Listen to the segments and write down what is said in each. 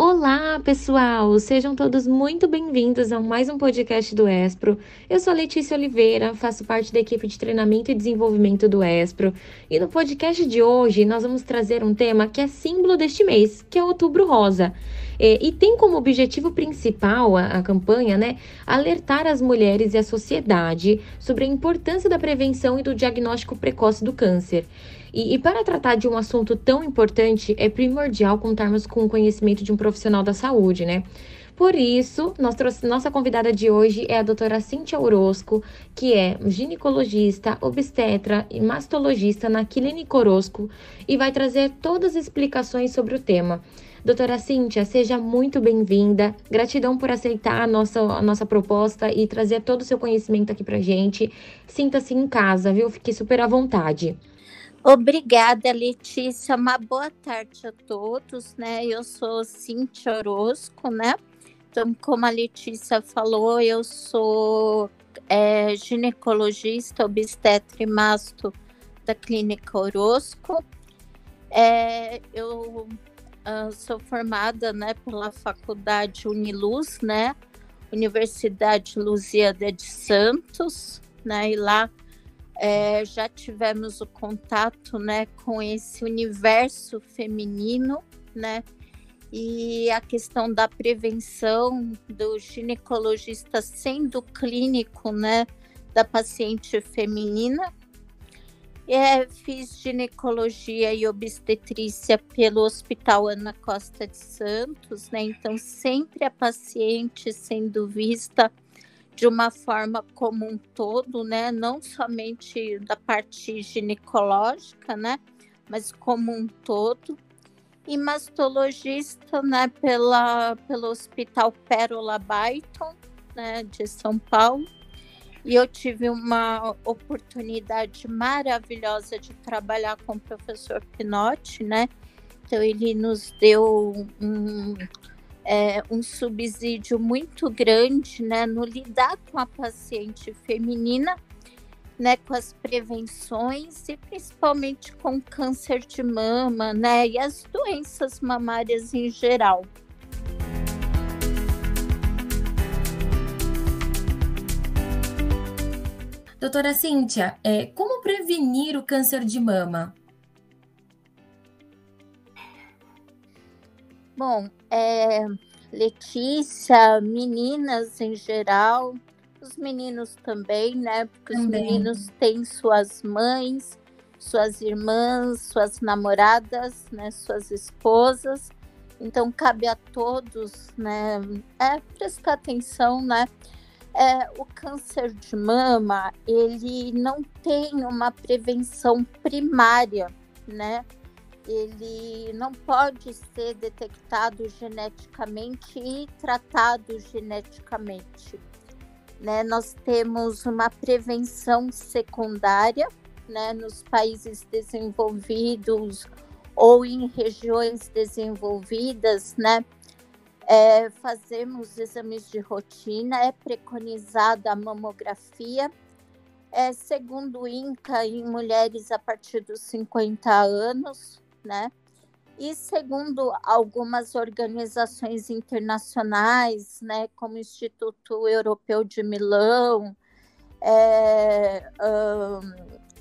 Olá, pessoal! Sejam todos muito bem-vindos a mais um podcast do Espro. Eu sou Letícia Oliveira, faço parte da equipe de treinamento e desenvolvimento do Espro. E no podcast de hoje nós vamos trazer um tema que é símbolo deste mês, que é Outubro Rosa. É, e tem como objetivo principal a, a campanha, né, alertar as mulheres e a sociedade sobre a importância da prevenção e do diagnóstico precoce do câncer. E, e, para tratar de um assunto tão importante, é primordial contarmos com o conhecimento de um profissional da saúde, né? Por isso, nós nossa convidada de hoje é a doutora Cintia Orosco, que é ginecologista, obstetra e mastologista na Clínica Orosco e vai trazer todas as explicações sobre o tema. Doutora Cíntia, seja muito bem-vinda. Gratidão por aceitar a nossa, a nossa proposta e trazer todo o seu conhecimento aqui pra gente. Sinta-se em casa, viu? Fique super à vontade. Obrigada, Letícia. Uma boa tarde a todos, né? Eu sou Cintia Orosco, né? Então, como a Letícia falou, eu sou é, ginecologista, obstetra e masto da Clínica Orosco. É, eu uh, sou formada né, pela Faculdade Uniluz, né? Universidade Lusíada de Santos, né? E lá é, já tivemos o contato né, com esse universo feminino, né? E a questão da prevenção do ginecologista sendo clínico, né, da paciente feminina. É, fiz ginecologia e obstetrícia pelo Hospital Ana Costa de Santos, né? Então sempre a paciente sendo vista de uma forma como um todo, né? Não somente da parte ginecológica, né? Mas como um todo. E mastologista, né? Pela, pelo Hospital Pérola Baiton, né? De São Paulo. E eu tive uma oportunidade maravilhosa de trabalhar com o professor Pinotti, né? Então ele nos deu um é, um subsídio muito grande né, no lidar com a paciente feminina, né, com as prevenções e principalmente com câncer de mama né, e as doenças mamárias em geral. Doutora Cíntia, é, como prevenir o câncer de mama? Bom, é, Letícia, meninas em geral, os meninos também, né? Porque também. os meninos têm suas mães, suas irmãs, suas namoradas, né? Suas esposas. Então cabe a todos, né? É prestar atenção, né? É, o câncer de mama ele não tem uma prevenção primária, né? Ele não pode ser detectado geneticamente e tratado geneticamente. Né? Nós temos uma prevenção secundária né, nos países desenvolvidos ou em regiões desenvolvidas, né? É, fazemos exames de rotina, é preconizada a mamografia. É, segundo o INCA, em mulheres a partir dos 50 anos, né? E segundo algumas organizações internacionais, né, como o Instituto Europeu de Milão, é,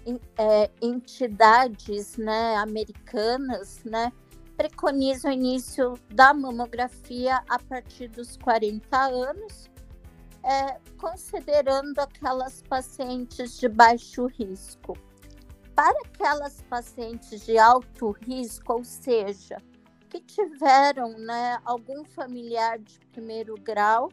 um, é, entidades né, americanas, né, preconizam o início da mamografia a partir dos 40 anos, é, considerando aquelas pacientes de baixo risco para aquelas pacientes de alto risco, ou seja, que tiveram né, algum familiar de primeiro grau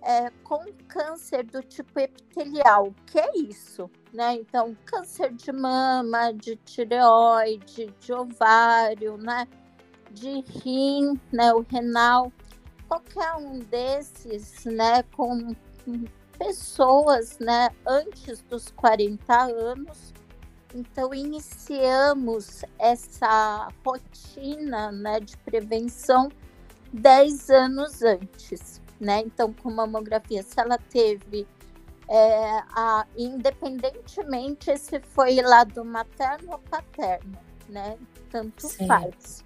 é, com câncer do tipo epitelial, que é isso, né? Então, câncer de mama, de tireoide, de ovário, né? De rim, né? O renal, qualquer um desses, né? Com pessoas, né? Antes dos 40 anos, então, iniciamos essa rotina né, de prevenção 10 anos antes. Né? Então, com mamografia, se ela teve, é, a, independentemente se foi lado materno ou paterno, né? tanto Sim. faz.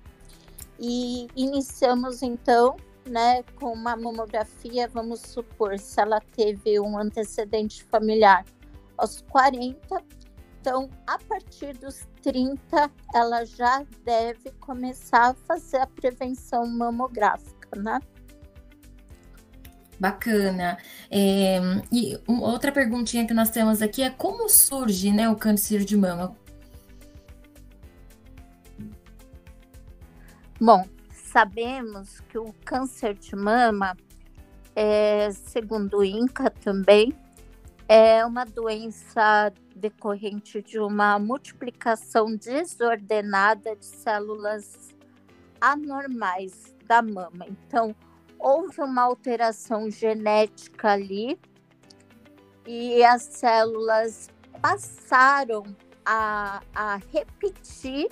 E iniciamos então, né, com uma mamografia, vamos supor, se ela teve um antecedente familiar aos 40, então a partir dos 30 ela já deve começar a fazer a prevenção mamográfica, né? Bacana. É, e outra perguntinha que nós temos aqui é como surge né, o câncer de mama? Bom, sabemos que o câncer de mama, é, segundo o INCA também, é uma doença decorrente de uma multiplicação desordenada de células anormais da mama. Então, houve uma alteração genética ali e as células passaram a, a repetir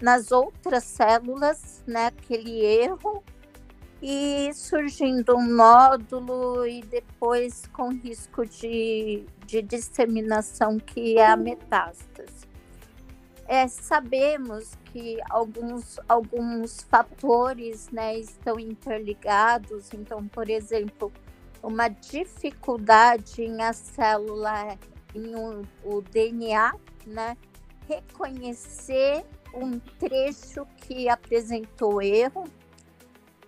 nas outras células, né, aquele erro, e surgindo um nódulo e depois com risco de, de disseminação, que é a metástase. É, sabemos que alguns, alguns fatores né, estão interligados, então, por exemplo, uma dificuldade em a célula, em um, o DNA, né, reconhecer um trecho que apresentou erro,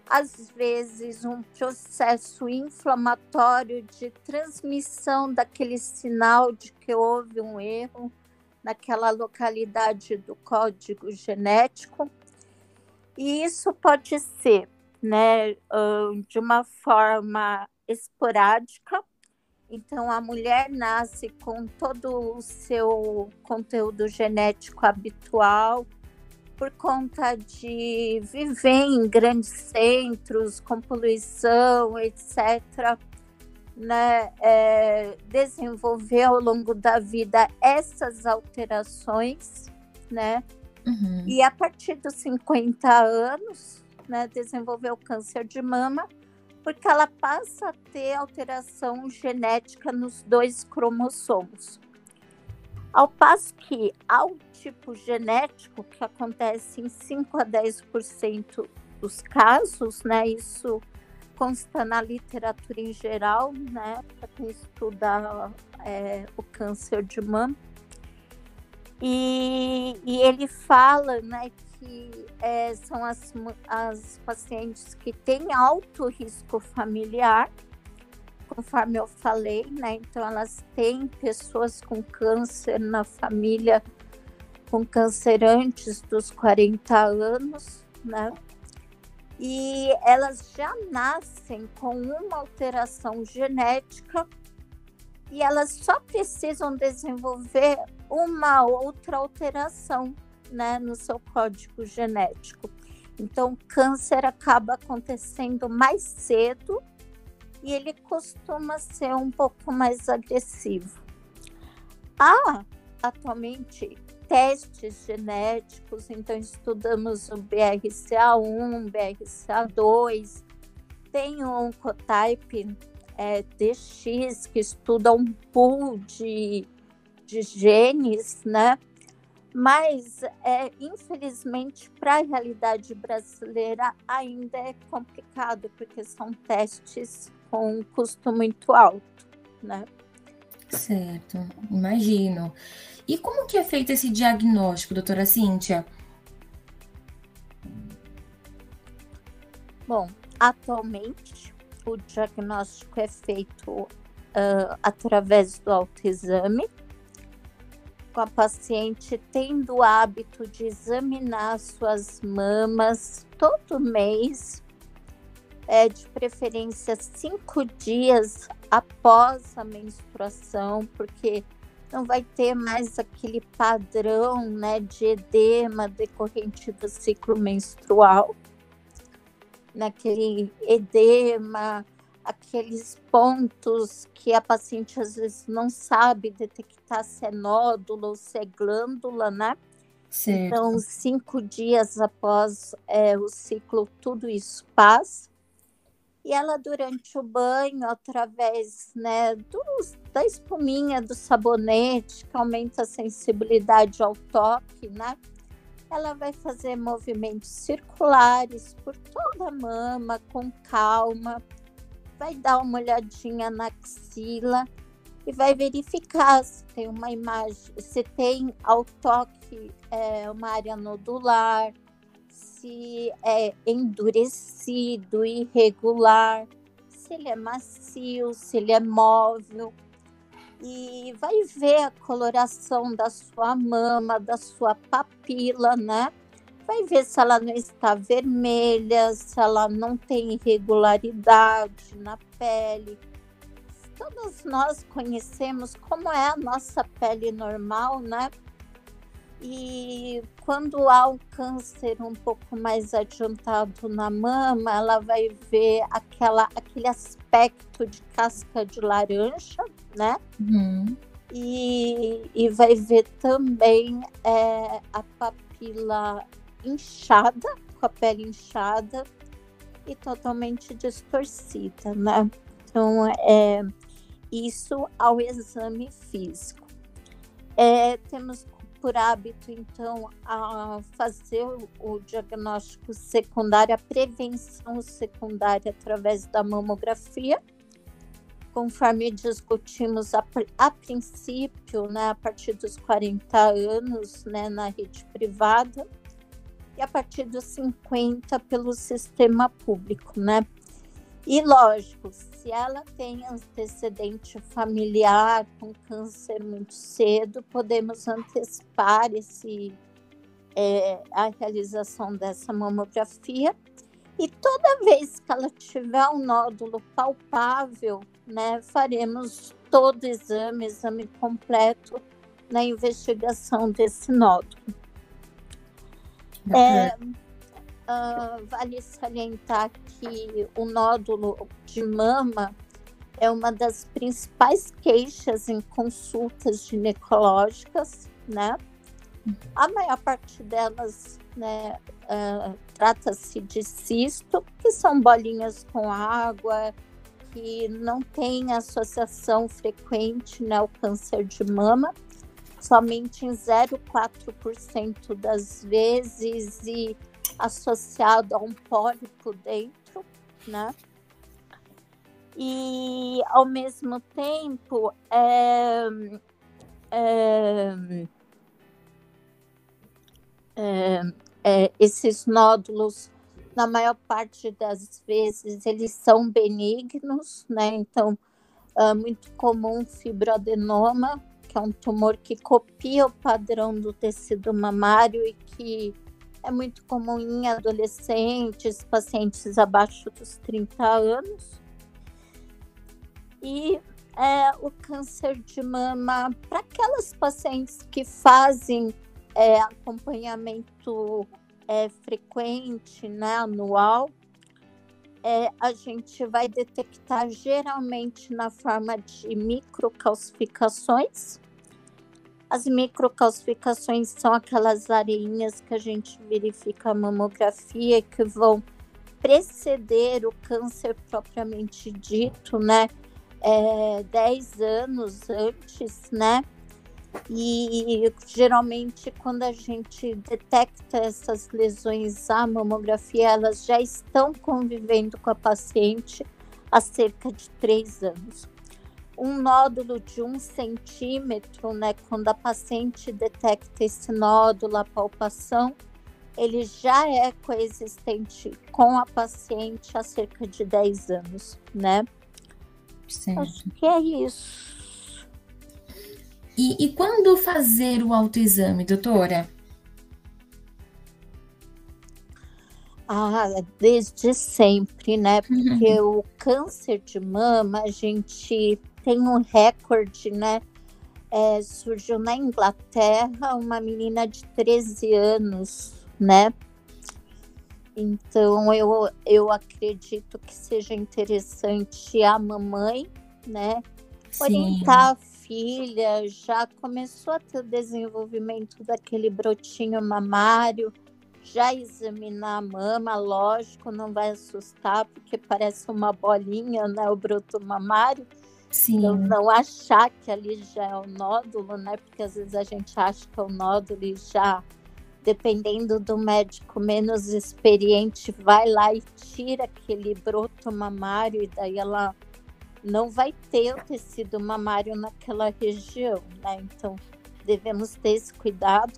às vezes um processo inflamatório de transmissão daquele sinal de que houve um erro naquela localidade do código genético. E isso pode ser né, de uma forma esporádica. Então, a mulher nasce com todo o seu conteúdo genético habitual, por conta de viver em grandes centros, com poluição, etc né, é, desenvolver ao longo da vida essas alterações, né? Uhum. E a partir dos 50 anos, né, desenvolver o câncer de mama, porque ela passa a ter alteração genética nos dois cromossomos. Ao passo que ao tipo genético, que acontece em 5 a 10% dos casos, né, isso consta na literatura em geral, né, para quem estuda é, o câncer de mama. E, e ele fala né, que é, são as, as pacientes que têm alto risco familiar, conforme eu falei, né? Então elas têm pessoas com câncer na família, com câncer antes dos 40 anos, né? e elas já nascem com uma alteração genética e elas só precisam desenvolver uma outra alteração né, no seu código genético. Então, o câncer acaba acontecendo mais cedo e ele costuma ser um pouco mais agressivo. Há atualmente testes genéticos, então estudamos o BRCA1, BRCA2, tem o Oncotype é, DX, que estuda um pool de, de genes, né? Mas, é, infelizmente, para a realidade brasileira ainda é complicado, porque são testes com um custo muito alto, né? Certo, imagino. E como que é feito esse diagnóstico, doutora Cíntia? Bom, atualmente o diagnóstico é feito uh, através do autoexame, com a paciente tendo o hábito de examinar suas mamas todo mês, é, de preferência cinco dias após a menstruação, porque não vai ter mais aquele padrão né, de edema decorrente do ciclo menstrual, naquele edema, aqueles pontos que a paciente às vezes não sabe detectar se é nódulo ou se é glândula, né? Certo. Então, cinco dias após é, o ciclo, tudo isso passa e ela durante o banho, através né, dos, da espuminha do sabonete, que aumenta a sensibilidade ao toque, né? ela vai fazer movimentos circulares por toda a mama, com calma, vai dar uma olhadinha na axila e vai verificar se tem uma imagem, se tem ao toque é, uma área nodular, se é endurecido, irregular, se ele é macio, se ele é móvel. E vai ver a coloração da sua mama, da sua papila, né? Vai ver se ela não está vermelha, se ela não tem irregularidade na pele todos nós conhecemos como é a nossa pele normal, né? E quando há um câncer um pouco mais adiantado na mama, ela vai ver aquela, aquele aspecto de casca de laranja, né? Uhum. E, e vai ver também é, a papila inchada, com a pele inchada e totalmente distorcida, né? Então, é, isso ao exame físico. É, temos por hábito, então, a fazer o, diagnóstico secundário, a prevenção secundária através da mamografia, conforme discutimos a, a princípio, né, a partir dos 40 anos, né, na rede privada, e a partir dos 50 pelo sistema público, né? E lógico, se ela tem antecedente familiar com câncer muito cedo, podemos antecipar esse, é, a realização dessa mamografia. E toda vez que ela tiver um nódulo palpável, né, faremos todo o exame, exame completo na investigação desse nódulo. É, Uh, vale salientar que o nódulo de mama é uma das principais queixas em consultas ginecológicas, né? A maior parte delas, né, uh, trata-se de cisto, que são bolinhas com água, que não tem associação frequente né, ao câncer de mama, somente em 0,4% das vezes e associado a um pólipo dentro, né? E ao mesmo tempo é, é, é, é, esses nódulos, na maior parte das vezes, eles são benignos, né? Então, é muito comum fibroadenoma, que é um tumor que copia o padrão do tecido mamário e que é muito comum em adolescentes, pacientes abaixo dos 30 anos. E é, o câncer de mama, para aquelas pacientes que fazem é, acompanhamento é, frequente, né, anual, é, a gente vai detectar geralmente na forma de microcalcificações, as microcalcificações são aquelas areinhas que a gente verifica a mamografia que vão preceder o câncer propriamente dito, né? É, 10 anos antes, né? E geralmente, quando a gente detecta essas lesões à mamografia, elas já estão convivendo com a paciente há cerca de três anos um nódulo de um centímetro, né, quando a paciente detecta esse nódulo, a palpação, ele já é coexistente com a paciente há cerca de 10 anos, né? Certo. Acho que é isso. E, e quando fazer o autoexame, doutora? Ah, desde sempre, né? Porque uhum. o câncer de mama, a gente tem um recorde, né? É, surgiu na Inglaterra uma menina de 13 anos, né? Então eu, eu acredito que seja interessante a mamãe, né? Sim. Orientar a filha, já começou a ter o desenvolvimento daquele brotinho mamário, já examinar a mama, lógico, não vai assustar, porque parece uma bolinha, né? O broto mamário Sim. Não, não achar que ali já é o nódulo, né? Porque às vezes a gente acha que é o nódulo e já dependendo do médico menos experiente, vai lá e tira aquele broto mamário e daí ela não vai ter o tecido mamário naquela região, né? Então devemos ter esse cuidado.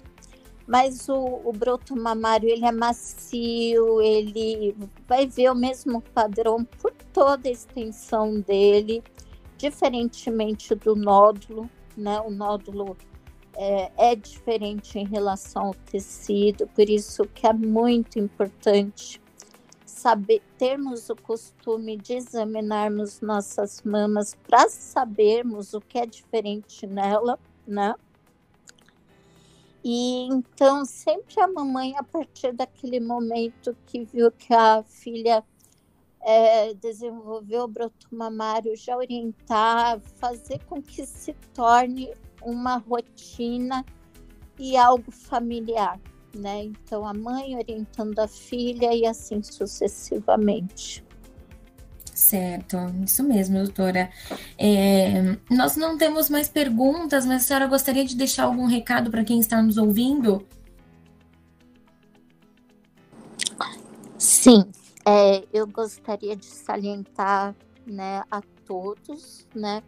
Mas o, o broto mamário ele é macio, ele vai ver o mesmo padrão por toda a extensão dele, diferentemente do nódulo, né? O nódulo é, é diferente em relação ao tecido, por isso que é muito importante saber termos o costume de examinarmos nossas mamas para sabermos o que é diferente nela, né? E então sempre a mamãe, a partir daquele momento que viu que a filha é, desenvolveu o broto mamário, já orientar, fazer com que se torne uma rotina e algo familiar, né? Então a mãe orientando a filha e assim sucessivamente. Certo, isso mesmo, doutora. É, nós não temos mais perguntas, mas a senhora gostaria de deixar algum recado para quem está nos ouvindo? Sim, é, eu gostaria de salientar né, a todos né,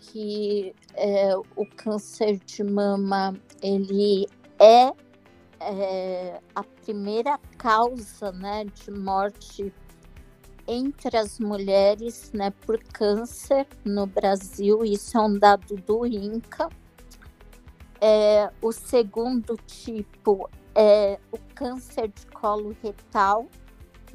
que é, o câncer de mama ele é, é, a primeira causa né, de morte entre as mulheres né, por câncer no Brasil, isso é um dado do INCA. É, o segundo tipo é o câncer de colo retal,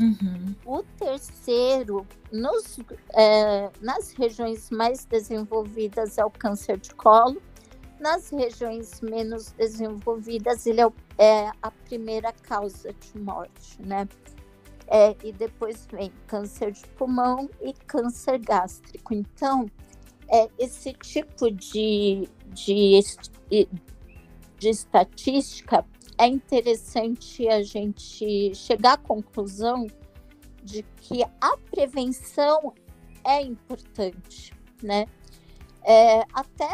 Uhum. O terceiro, nos, é, nas regiões mais desenvolvidas, é o câncer de colo. Nas regiões menos desenvolvidas, ele é, é a primeira causa de morte, né? É, e depois vem câncer de pulmão e câncer gástrico. Então, é, esse tipo de, de, de estatística é interessante a gente chegar à conclusão de que a prevenção é importante, né? É, até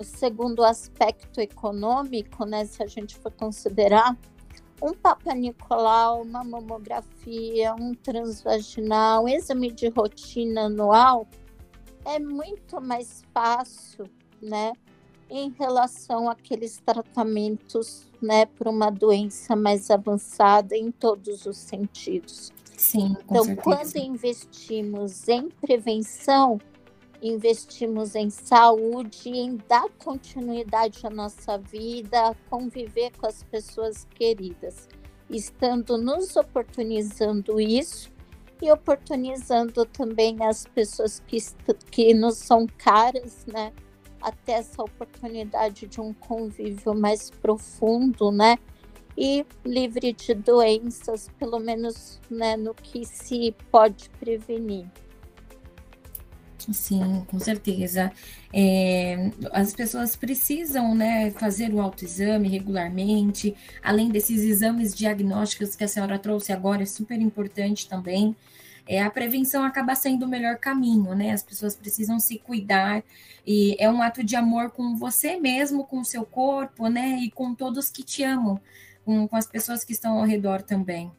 segundo o aspecto econômico, né, se a gente for considerar um Papa Nicolau, uma mamografia, um transvaginal, um exame de rotina anual, é muito mais fácil, né, em relação àqueles tratamentos né, para uma doença mais avançada em todos os sentidos. Sim, então, quando investimos em prevenção, investimos em saúde, em dar continuidade à nossa vida, conviver com as pessoas queridas, estando nos oportunizando isso e oportunizando também as pessoas que, que nos são caras, né? Até essa oportunidade de um convívio mais profundo, né? E livre de doenças, pelo menos né, no que se pode prevenir. Sim, com certeza. É, as pessoas precisam né, fazer o autoexame regularmente, além desses exames diagnósticos que a senhora trouxe agora, é super importante também é, a prevenção acaba sendo o melhor caminho, né? As pessoas precisam se cuidar e é um ato de amor com você mesmo, com o seu corpo, né? E com todos que te amam, com, com as pessoas que estão ao redor também.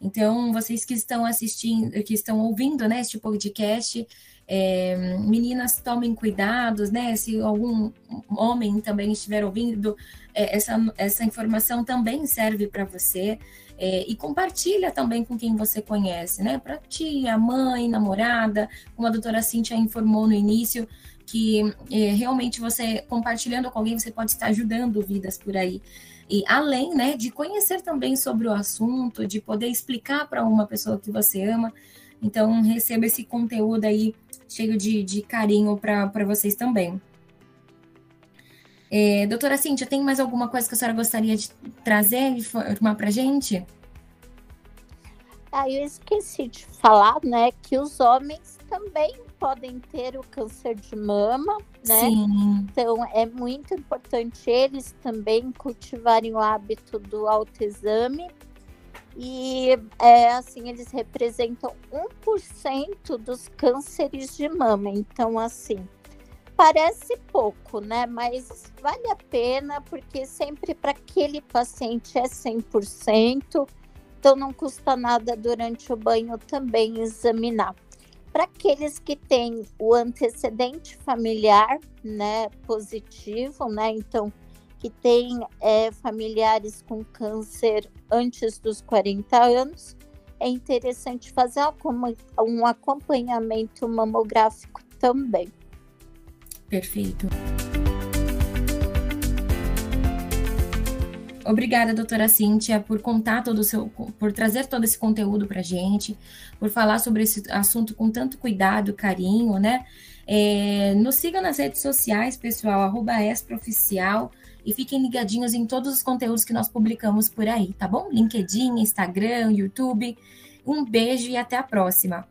Então, vocês que estão assistindo, que estão ouvindo, né, este podcast, é, meninas tomem cuidados, né? Se algum homem também estiver ouvindo, é, essa, essa informação também serve para você. É, e compartilha também com quem você conhece, né? Para tia, mãe, namorada, como a doutora Cíntia informou no início, que é, realmente você compartilhando com alguém, você pode estar ajudando vidas por aí. E além, né, de conhecer também sobre o assunto, de poder explicar para uma pessoa que você ama. Então, receba esse conteúdo aí cheio de, de carinho para vocês também. É, doutora Cíntia, tem mais alguma coisa que a senhora gostaria de trazer informar para gente? Ah, eu esqueci de falar, né, que os homens também podem ter o câncer de mama, né? Sim. Então é muito importante eles também cultivarem o hábito do autoexame. E é, assim, eles representam 1% dos cânceres de mama. Então, assim, Parece pouco, né? Mas vale a pena, porque sempre para aquele paciente é 100%, então não custa nada durante o banho também examinar. Para aqueles que têm o antecedente familiar, né, positivo, né, então que tem é, familiares com câncer antes dos 40 anos, é interessante fazer um acompanhamento mamográfico também. Perfeito. Obrigada, doutora Cíntia, por contar todo o seu, por trazer todo esse conteúdo para gente, por falar sobre esse assunto com tanto cuidado, carinho, né? É, nos sigam nas redes sociais, pessoal, Esprooficial, e fiquem ligadinhos em todos os conteúdos que nós publicamos por aí, tá bom? LinkedIn, Instagram, YouTube. Um beijo e até a próxima.